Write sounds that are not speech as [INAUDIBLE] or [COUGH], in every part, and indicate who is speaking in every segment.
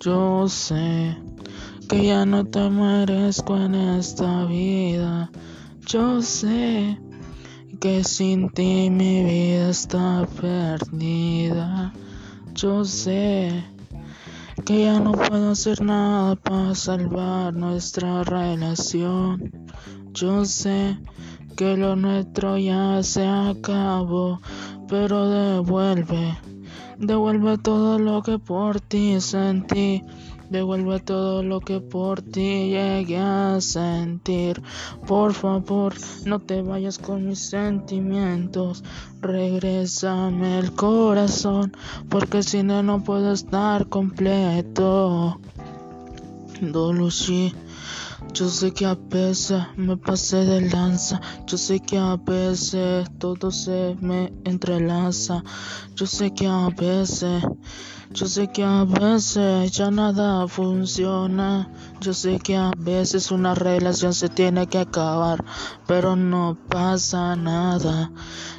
Speaker 1: Yo sé que ya no te merezco en esta vida. Yo sé que sin ti mi vida está perdida. Yo sé que ya no puedo hacer nada para salvar nuestra relación. Yo sé que lo nuestro ya se acabó, pero devuelve, devuelve todo lo que por ti sentí. Devuelve todo lo que por ti llegué a sentir. Por favor, no te vayas con mis sentimientos. Regrésame el corazón, porque si no, no puedo estar completo. Dolushi. Yo sé que a veces me pasé de lanza, yo sé que a veces todo se me entrelaza, yo sé que a veces, yo sé que a veces ya nada funciona, yo sé que a veces una relación se tiene que acabar, pero no pasa nada,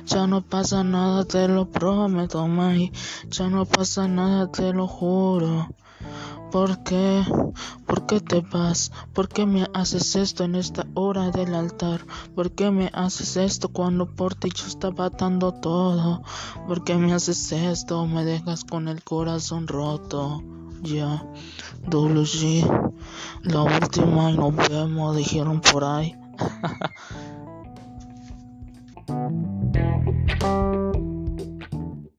Speaker 1: ya no pasa nada, te lo prometo, May, ya no pasa nada, te lo juro. ¿Por qué? ¿Por qué te vas? ¿Por qué me haces esto en esta hora del altar? ¿Por qué me haces esto cuando por ti yo estaba dando todo? ¿Por qué me haces esto? Me dejas con el corazón roto. Ya, WG, la última y nos vemos, dijeron por ahí. [LAUGHS]